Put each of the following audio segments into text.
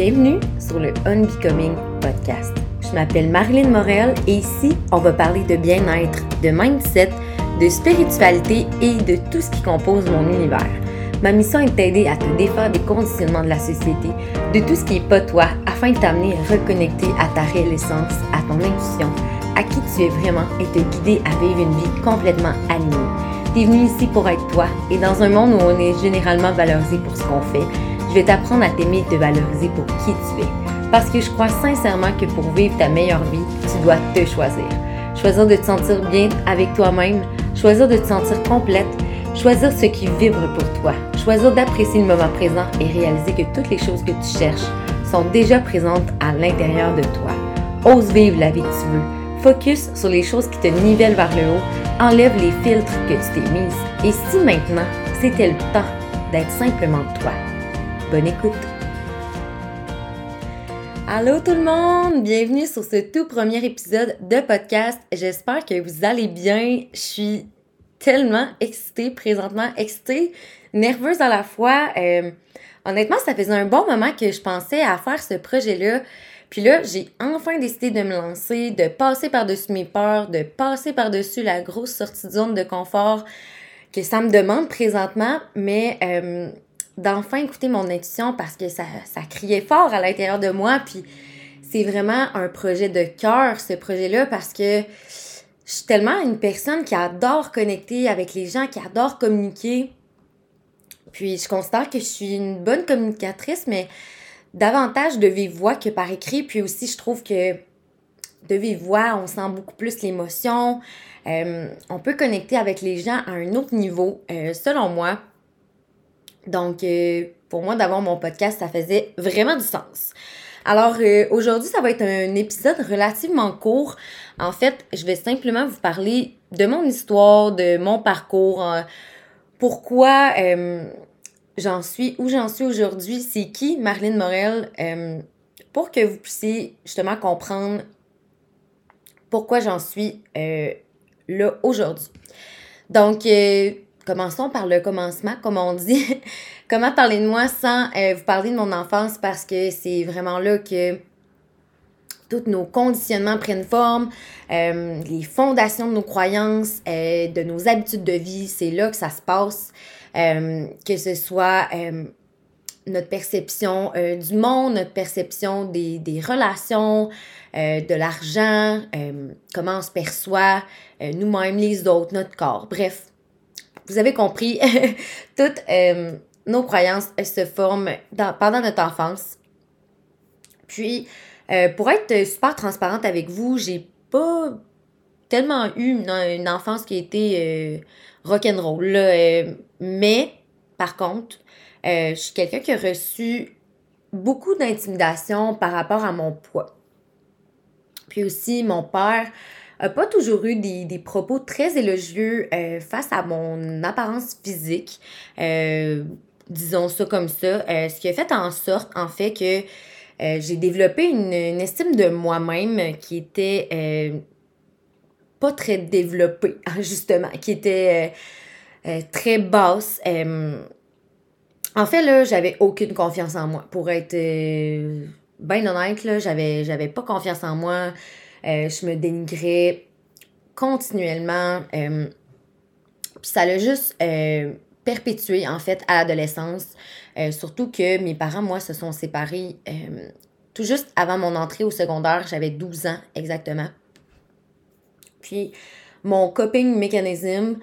Bienvenue sur le Unbecoming Podcast. Je m'appelle Marilyn Morel et ici, on va parler de bien-être, de mindset, de spiritualité et de tout ce qui compose mon univers. Ma mission est de t'aider à te défaire des conditionnements de la société, de tout ce qui n'est pas toi, afin de t'amener à reconnecter à ta réelle essence, à ton intuition, à qui tu es vraiment et te guider à vivre une vie complètement alignée. Tu es venu ici pour être toi et dans un monde où on est généralement valorisé pour ce qu'on fait, je vais t'apprendre à t'aimer et te valoriser pour qui tu es. Parce que je crois sincèrement que pour vivre ta meilleure vie, tu dois te choisir. Choisir de te sentir bien avec toi-même, choisir de te sentir complète, choisir ce qui vibre pour toi, choisir d'apprécier le moment présent et réaliser que toutes les choses que tu cherches sont déjà présentes à l'intérieur de toi. Ose vivre la vie que tu veux. Focus sur les choses qui te nivellent vers le haut. Enlève les filtres que tu t'es mis. Et si maintenant, c'était le temps d'être simplement toi. Bonne écoute! Allô tout le monde! Bienvenue sur ce tout premier épisode de podcast. J'espère que vous allez bien. Je suis tellement excitée présentement, excitée, nerveuse à la fois. Euh, honnêtement, ça faisait un bon moment que je pensais à faire ce projet-là. Puis là, j'ai enfin décidé de me lancer, de passer par-dessus mes peurs, de passer par-dessus la grosse sortie de zone de confort que ça me demande présentement. Mais euh, d'enfin écouter mon intuition parce que ça, ça criait fort à l'intérieur de moi. Puis c'est vraiment un projet de cœur, ce projet-là, parce que je suis tellement une personne qui adore connecter avec les gens, qui adore communiquer. Puis je considère que je suis une bonne communicatrice, mais davantage de vive voix que par écrit. Puis aussi, je trouve que de vive voix, on sent beaucoup plus l'émotion. Euh, on peut connecter avec les gens à un autre niveau, euh, selon moi. Donc, euh, pour moi, d'avoir mon podcast, ça faisait vraiment du sens. Alors, euh, aujourd'hui, ça va être un épisode relativement court. En fait, je vais simplement vous parler de mon histoire, de mon parcours, euh, pourquoi j'en suis, où j'en suis aujourd'hui, c'est qui Marlene Morel, pour que vous puissiez justement comprendre pourquoi j'en suis là aujourd'hui. Donc, commençons par le commencement, comme on dit. Comment parler de moi sans euh, vous parler de mon enfance parce que c'est vraiment là que tous nos conditionnements prennent forme, euh, les fondations de nos croyances, euh, de nos habitudes de vie, c'est là que ça se passe. que ce soit notre perception du monde, notre perception des, des relations, de l'argent, comment on se perçoit nous-mêmes, les autres, notre corps. Bref, vous avez compris, toutes euh, nos croyances se forment pendant notre enfance. Puis, euh, pour être super transparente avec vous, j'ai pas tellement eu une, enfance qui a été euh, rock'n'roll. mais, par contre, je suis quelqu'un qui a reçu beaucoup d'intimidation par rapport à mon poids. Puis aussi, mon père a pas toujours eu des, propos très élogieux euh, face à mon apparence physique. Euh, disons ça comme ça. Euh, ce qui a fait en sorte, en fait, que j'ai développé une, estime de moi-même qui était pas très développée, justement, qui était très basse. en fait, là, j'avais aucune confiance en moi. Pour être bien honnête, là, j'avais, j'avais pas confiance en moi. Euh, je me dénigrais continuellement. Euh, puis ça l'a juste euh, perpétué, en fait, à l'adolescence. surtout que mes parents, moi, se sont séparés tout juste avant mon entrée au secondaire. J'avais 12 ans exactement. Puis mon coping mécanisme,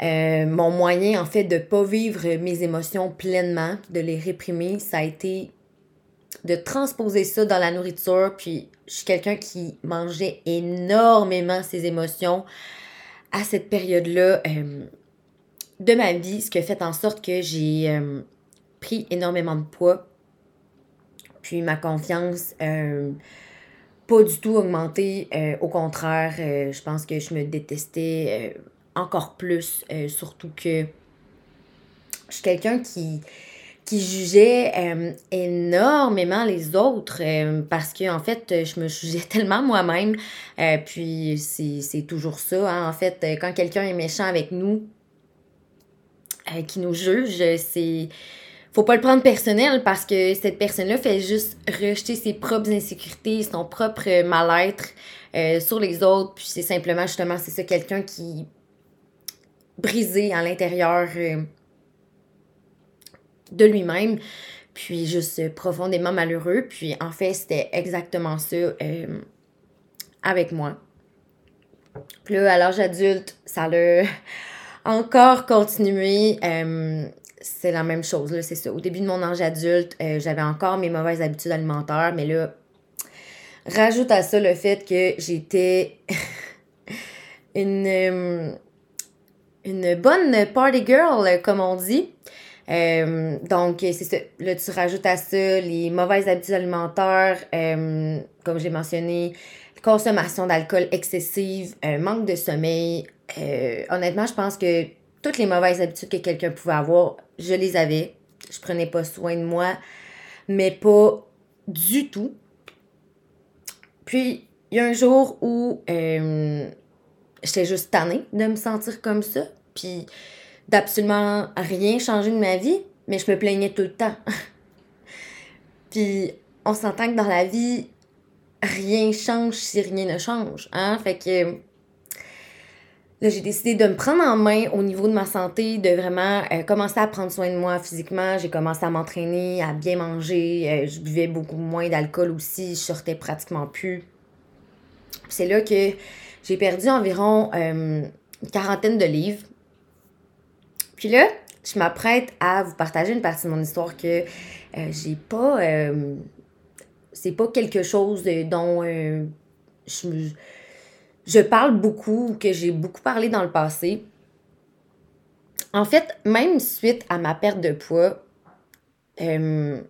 mon moyen, en fait, de pas vivre mes émotions pleinement, de les réprimer, ça a été de transposer ça dans la nourriture. Puis je suis quelqu'un qui mangeait énormément ses émotions à cette période-là euh, de ma vie, ce qui a fait en sorte que j'ai euh, pris énormément de poids. Puis ma confiance euh, pas du tout augmenté. au contraire, je pense que je me détestais encore plus, surtout que je suis quelqu'un qui qui jugeait euh, énormément les autres euh, parce que en fait je me jugeais tellement moi-même euh, puis c'est toujours ça hein. en fait quand quelqu'un est méchant avec nous qui nous juge c'est faut pas le prendre personnel parce que cette personne-là fait juste rejeter ses propres insécurités, son propre mal-être sur les autres. Puis c'est simplement, justement, c'est ça, quelqu'un qui brisé à l'intérieur de lui-même, puis juste profondément malheureux. Puis en fait, c'était exactement ça euh, avec moi. Puis là, à l'âge adulte, ça l'a encore continué. Euh, c'est la même chose, là, c'est ça. Au début de mon âge adulte, j'avais encore mes mauvaises habitudes alimentaires, mais là, rajoute à ça le fait que j'étais une bonne party girl, comme on dit. Euh, donc, c'est ça. Là, tu rajoutes à ça les mauvaises habitudes alimentaires, euh, comme j'ai mentionné, consommation d'alcool excessive, manque de sommeil. Euh, honnêtement, je pense que toutes les mauvaises habitudes que quelqu'un pouvait avoir, je les avais. Je prenais pas soin de moi, mais pas du tout. Puis, il y a un jour où j'étais juste tannée de me sentir comme ça, puis d'absolument rien changer de ma vie, mais je me plaignais tout le temps. puis on s'entend que dans la vie, rien change si rien ne change, hein? Fait que là, j'ai décidé de me prendre en main au niveau de ma santé, de vraiment euh, commencer à prendre soin de moi physiquement. J'ai commencé à m'entraîner, à bien manger. Euh, je buvais beaucoup moins d'alcool aussi. Je sortais pratiquement plus. C'est là que j'ai perdu environ euh, une quarantaine de livres. Puis là, je m'apprête à vous partager une partie de mon histoire que euh, j'ai pas. Euh, c'est pas quelque chose dont je, je parle beaucoup, que j'ai beaucoup parlé dans le passé. En fait, même suite à ma perte de poids, je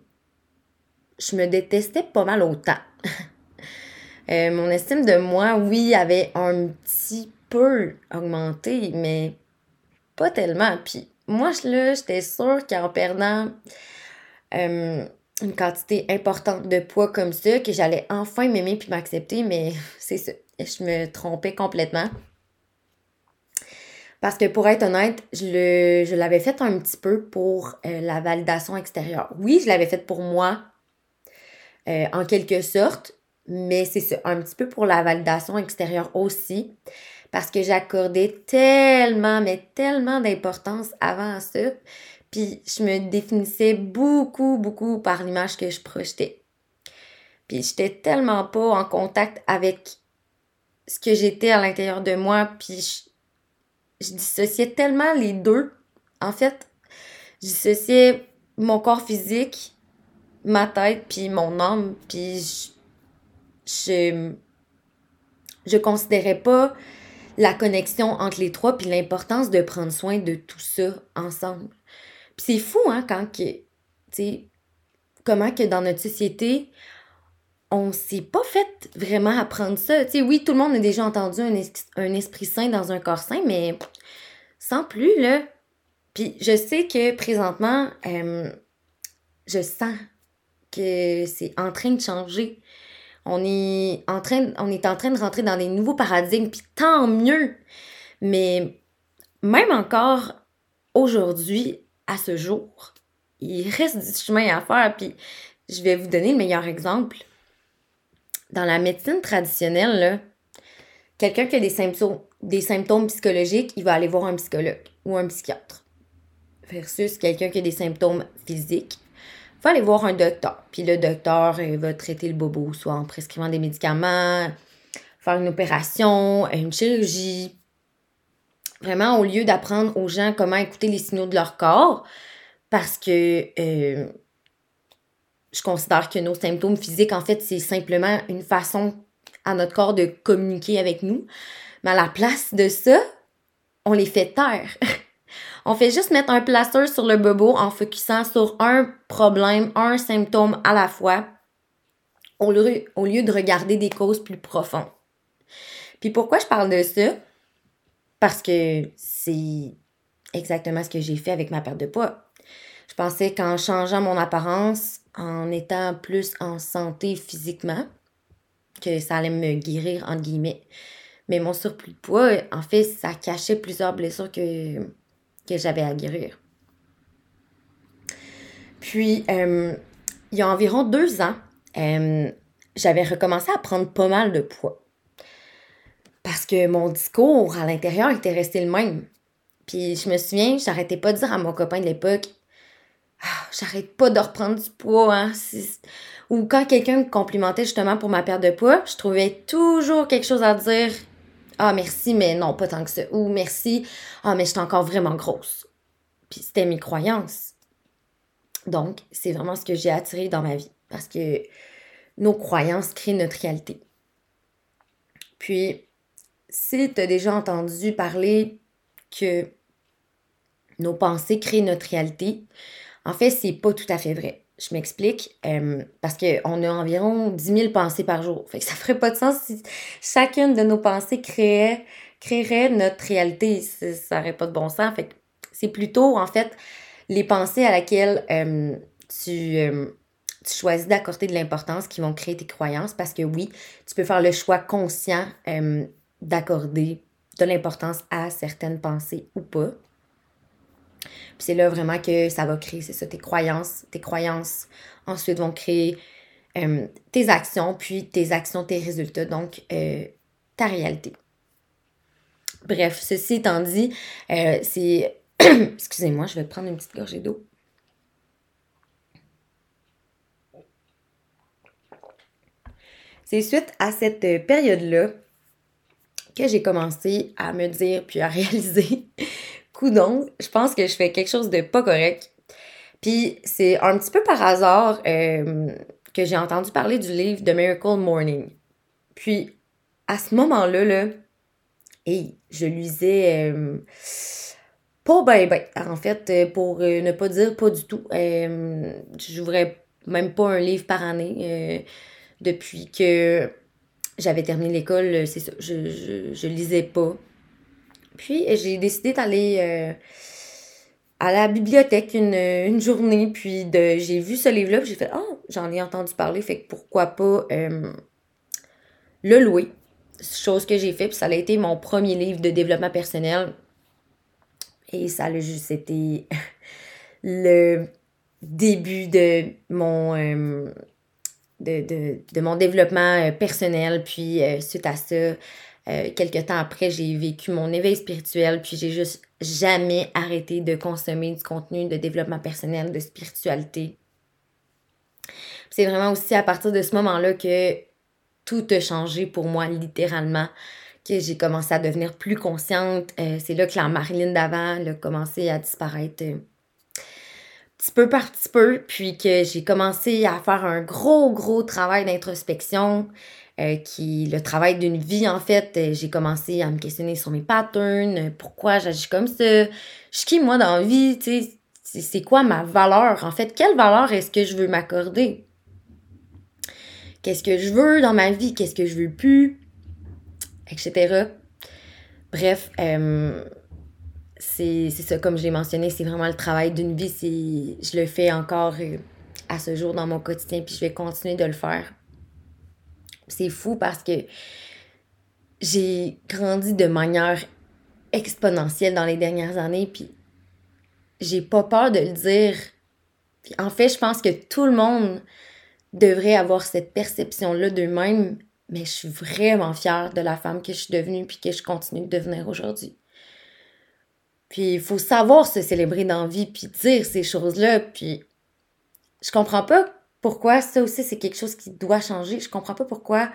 me détestais pas mal autant. Euh, mon estime de moi, oui, avait un petit peu augmenté, mais pas tellement. Puis moi, là, j'étais sûre qu'en perdant euh, une quantité importante de poids comme ça, que j'allais enfin m'aimer puis m'accepter, mais c'est ça. Je me trompais complètement. Parce que pour être honnête, je, je l'avais fait un petit peu pour euh, la validation extérieure. Oui, je l'avais fait pour moi, en quelque sorte, mais c'est ça, un petit peu pour la validation extérieure aussi, parce que j'accordais tellement, mais tellement d'importance avant ça, puis je me définissais beaucoup, beaucoup par l'image que je projetais. Puis j'étais tellement pas en contact avec ce que j'étais à l'intérieur de moi, puis je, je dissociais tellement les deux. En fait, je dissociais mon corps physique, ma tête, puis mon âme, puis je je je considérais pas la connexion entre les trois puis l'importance de prendre soin de tout ça ensemble. Puis c'est fou hein quand que tu sais comment que dans notre société on s'est pas fait vraiment apprendre ça. Tu sais oui, tout le monde a déjà entendu un, esprit sain dans un corps sain mais sans plus là. Puis je sais que présentement euh, je sens que c'est en train de changer on est en train, de rentrer dans des nouveaux paradigmes, puis tant mieux. Mais même encore aujourd'hui, à ce jour, il reste du chemin à faire. Puis je vais vous donner le meilleur exemple. Dans la médecine traditionnelle, quelqu'un qui a des symptômes, des symptômes psychologiques, il va aller voir un psychologue ou un psychiatre. Versus quelqu'un qui a des symptômes physiques, va aller voir un docteur. Puis le docteur il va traiter le bobo, soit en prescrivant des médicaments, faire une opération, une chirurgie. Vraiment, au lieu d'apprendre aux gens comment écouter les signaux de leur corps, parce que euh, je considère que nos symptômes physiques, en fait, c'est simplement une façon à notre corps de communiquer avec nous. Mais à la place de ça, on les fait taire. On fait juste mettre un plaster sur le bobo en focusant sur un problème, un symptôme à la fois, au lieu, de regarder des causes plus profondes. Puis pourquoi je parle de ça? Parce que c'est exactement ce que j'ai fait avec ma perte de poids. Je pensais qu'en changeant mon apparence, en étant plus en santé physiquement, que ça allait me guérir, entre guillemets. Mais mon surplus de poids, en fait, ça cachait plusieurs blessures que, que j'avais à guérir. Puis, il y a environ deux ans, j'avais recommencé à prendre pas mal de poids. Parce que mon discours à l'intérieur était resté le même. Puis je me souviens, j'arrêtais pas de dire à mon copain de l'époque ah, j'arrête pas de reprendre du poids. Hein. Ou quand quelqu'un me complimentait justement pour ma perte de poids, je trouvais toujours quelque chose à dire. Ah, merci, mais non, pas tant que ça. Ou merci, ah, mais je suis encore vraiment grosse. Puis c'était mes croyances. Donc, c'est vraiment ce que j'ai attiré dans ma vie. Parce que nos croyances créent notre réalité. Puis, si tu as déjà entendu parler que nos pensées créent notre réalité, en fait, c'est pas tout à fait vrai. Je m'explique. Euh, parce qu'on a environ 10 000 pensées par jour. Fait que ça ferait pas de sens si chacune de nos pensées créait, créerait notre réalité. Ça n'aurait pas de bon sens. Fait que c'est plutôt, en fait, les pensées à laquelle euh, tu, euh, tu choisis d'accorder de l'importance qui vont créer tes croyances. Parce que oui, tu peux faire le choix conscient d'accorder de l'importance à certaines pensées ou pas. Puis c'est là vraiment que ça va créer, c'est ça, tes croyances. Tes croyances ensuite vont créer euh, tes actions, puis tes actions, tes résultats, donc euh, ta réalité. Bref, ceci étant dit, euh, c'est... Excusez-moi, je vais prendre une petite gorgée d'eau. C'est suite à cette période-là que j'ai commencé à me dire puis à réaliser donc, je pense que je fais quelque chose de pas correct. Puis c'est un petit peu par hasard euh, que j'ai entendu parler du livre The Miracle Morning. Puis à ce moment-là, là, je lisais euh, pas ben ben. En fait, euh, pour ne pas dire pas du tout, j'ouvrais même pas un livre par année depuis que j'avais terminé l'école. C'est ça, je, je, je lisais pas. Puis j'ai décidé d'aller euh, à la bibliothèque une, journée, puis de, j'ai vu ce livre-là, puis j'ai fait Oh, j'en ai entendu parler, fait que pourquoi pas euh, le louer. Chose que j'ai fait, puis ça a été mon premier livre de développement personnel. Et ça a juste été le début de mon. Euh, de, de, mon développement personnel. Puis suite à ça, euh, quelques temps après, j'ai vécu mon éveil spirituel, puis j'ai juste jamais arrêté de consommer du contenu de développement personnel, de spiritualité. C'est vraiment aussi à partir de ce moment-là que tout a changé pour moi, littéralement, que j'ai commencé à devenir plus consciente. Euh, c'est là que la Marilyn d'avant a commencé à disparaître euh, petit peu par petit peu, puis que j'ai commencé à faire un gros, gros travail d'introspection. Euh, qui le travail d'une vie en fait. Euh, j'ai commencé à me questionner sur mes patterns, euh, pourquoi j'agis comme ça, je suis qui moi dans la vie, tu sais, c'est quoi ma valeur en fait, quelle valeur est-ce que je veux m'accorder, qu'est-ce que je veux dans ma vie, qu'est-ce que je veux plus, etc. Bref, c'est ça comme je l'ai mentionné, c'est vraiment le travail d'une vie, je le fais encore à ce jour dans mon quotidien puis je vais continuer de le faire c'est fou parce que j'ai grandi de manière exponentielle dans les dernières années, puis j'ai pas peur de le dire. Puis en fait, je pense que tout le monde devrait avoir cette perception-là d'eux-mêmes, mais je suis vraiment fière de la femme que je suis devenue puis que je continue de devenir aujourd'hui. Puis il faut savoir se célébrer dans la vie puis dire ces choses-là, puis je comprends pas pourquoi ça aussi, c'est quelque chose qui doit changer. Je comprends pas pourquoi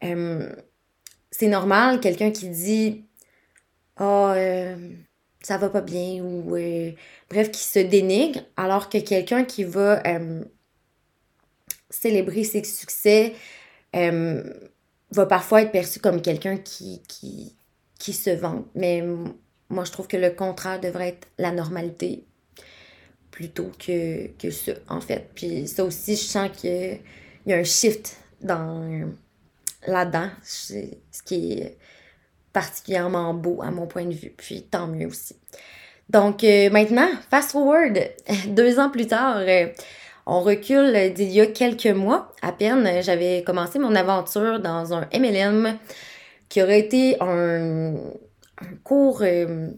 c'est normal, quelqu'un qui dit Ah, oh, ça va pas bien ou euh, bref, qui se dénigre, alors que quelqu'un qui va célébrer ses succès va parfois être perçu comme quelqu'un qui, qui, qui se vend. Mais moi, je trouve que le contraire devrait être la normalité plutôt que, que ça, en fait. Puis ça aussi, je sens qu'il y a un shift dans là-dedans, ce qui est particulièrement beau à mon point de vue. Puis tant mieux aussi. Donc euh, maintenant, fast forward, deux ans plus tard, euh, on recule d'il y a quelques mois à peine. J'avais commencé mon aventure dans un MLM qui aurait été un, cours euh,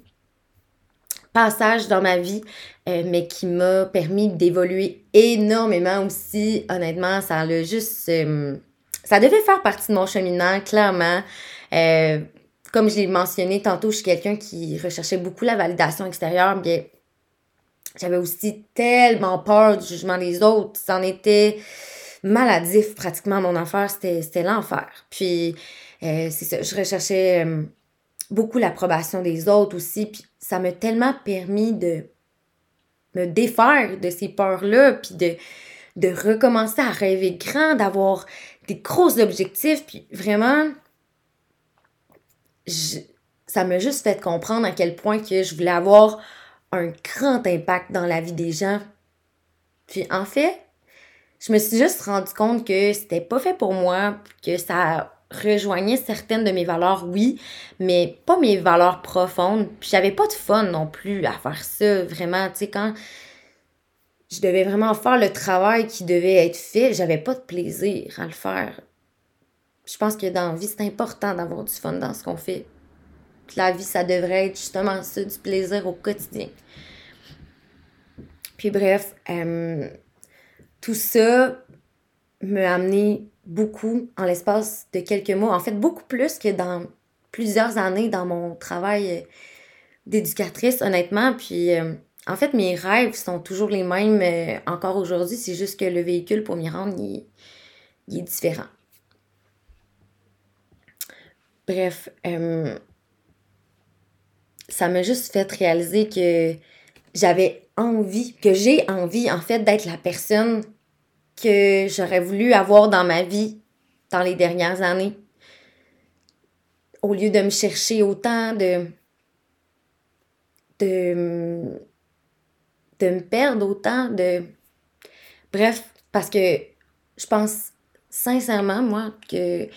passage dans ma vie, euh, mais qui m'a permis d'évoluer énormément aussi. Honnêtement, ça a juste... Euh, ça devait faire partie de mon cheminement, clairement. Comme je l'ai mentionné tantôt, je suis quelqu'un qui recherchait beaucoup la validation extérieure, bien j'avais aussi tellement peur du jugement des autres. C'en était maladif pratiquement mon affaire, c'était l'enfer. Puis c'est ça, je recherchais beaucoup l'approbation des autres aussi. Puis ça m'a tellement permis de me défaire de ces peurs-là, puis de, de recommencer à rêver grand, d'avoir des gros objectifs, puis vraiment, ça m'a juste fait comprendre à quel point que je voulais avoir un grand impact dans la vie des gens. Puis en fait, je me suis juste rendu compte que c'était pas fait pour moi, que ça rejoignait certaines de mes valeurs, oui, mais pas mes valeurs profondes. Puis j'avais pas de fun non plus à faire ça, vraiment. Tu sais, quand je devais vraiment faire le travail qui devait être fait, j'avais pas de plaisir à le faire. Je pense que dans la vie, c'est important d'avoir du fun dans ce qu'on fait. La vie, ça devrait être justement ça, du plaisir au quotidien. Puis bref, euh, tout ça m'a amené beaucoup en l'espace de quelques mois. En fait, beaucoup plus que dans plusieurs années dans mon travail euh, d'éducatrice, honnêtement. Puis, euh, en fait, mes rêves sont toujours les mêmes euh, encore aujourd'hui. C'est juste que le véhicule pour m'y rendre, il, est différent. Bref, ça m'a juste fait réaliser que j'avais envie, que j'ai envie, en fait, d'être la personne que j'aurais voulu avoir dans ma vie dans les dernières années. Au lieu de me chercher autant, de, de, de me perdre autant, de... Bref, parce que je pense sincèrement, moi, que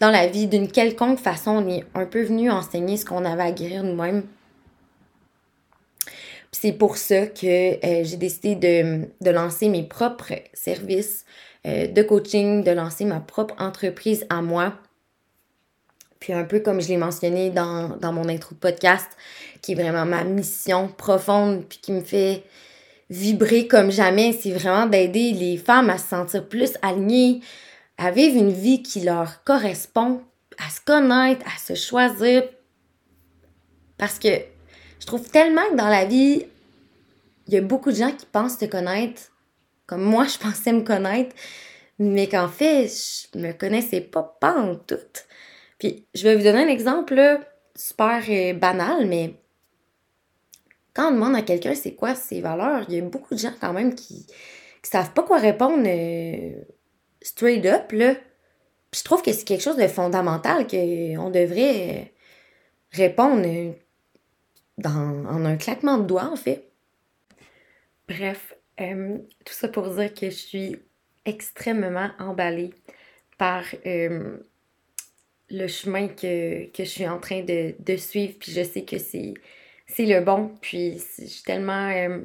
dans la vie, d'une quelconque façon, on est un peu venu enseigner ce qu'on avait à guérir nous-mêmes c'est pour ça que euh, j'ai décidé de, lancer mes propres services euh, de coaching, de lancer ma propre entreprise à moi. Puis un peu comme je l'ai mentionné dans, mon intro de podcast, qui est vraiment ma mission profonde, puis qui me fait vibrer comme jamais, c'est vraiment d'aider les femmes à se sentir plus alignées, à vivre une vie qui leur correspond, à se connaître, à se choisir. Parce que je trouve tellement que dans la vie, il y a beaucoup de gens qui pensent te connaître comme moi, je pensais me connaître, mais qu'en fait, je me connaissais pas, pas en tout. Puis, je vais vous donner un exemple super euh, banal, mais quand on demande à quelqu'un c'est quoi ses valeurs, il y a beaucoup de gens quand même qui, qui savent pas quoi répondre euh, straight up, là. Puis je trouve que c'est quelque chose de fondamental qu'on devrait répondre dans, en un claquement de doigts, en fait. Bref, euh, tout ça pour dire que je suis extrêmement emballée par euh, le chemin que, je suis en train de, suivre. Puis je sais que c'est, le bon. Puis je suis tellement euh,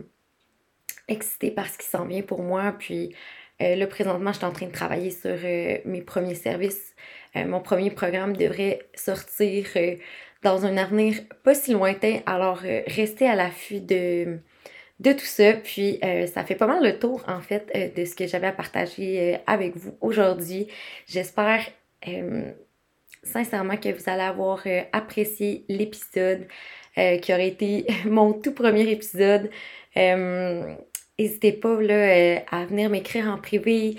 excitée par ce qui s'en vient pour moi. Puis là, présentement, je suis en train de travailler sur mes premiers services. mon premier programme devrait sortir dans un avenir pas si lointain. Alors, restez à l'affût de de tout ça. Puis euh, ça fait pas mal le tour en fait euh, de ce que j'avais à partager euh, avec vous aujourd'hui. J'espère sincèrement que vous allez avoir apprécié l'épisode qui aurait été mon tout premier épisode. N'hésitez pas là, à venir m'écrire en privé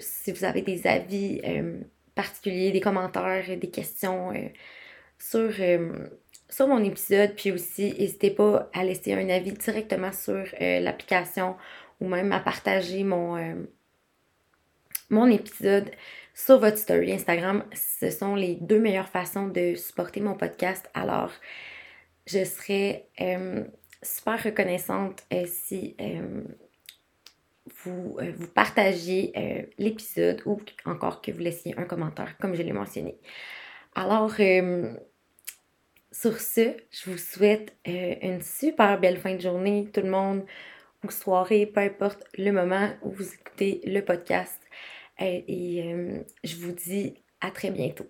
si vous avez des avis particuliers, des commentaires, des questions sur sur mon épisode, puis aussi, n'hésitez pas à laisser un avis directement sur euh, l'application ou même à partager mon, euh, mon épisode sur votre story Instagram. Ce sont les deux meilleures façons de supporter mon podcast. Alors, je serais euh, super reconnaissante si vous, vous partagiez l'épisode ou encore que vous laissiez un commentaire, comme je l'ai mentionné. Alors, sur ce, je vous souhaite euh, une super belle fin de journée, tout le monde, ou soirée, peu importe le moment où vous écoutez le podcast. Euh, et euh, je vous dis à très bientôt.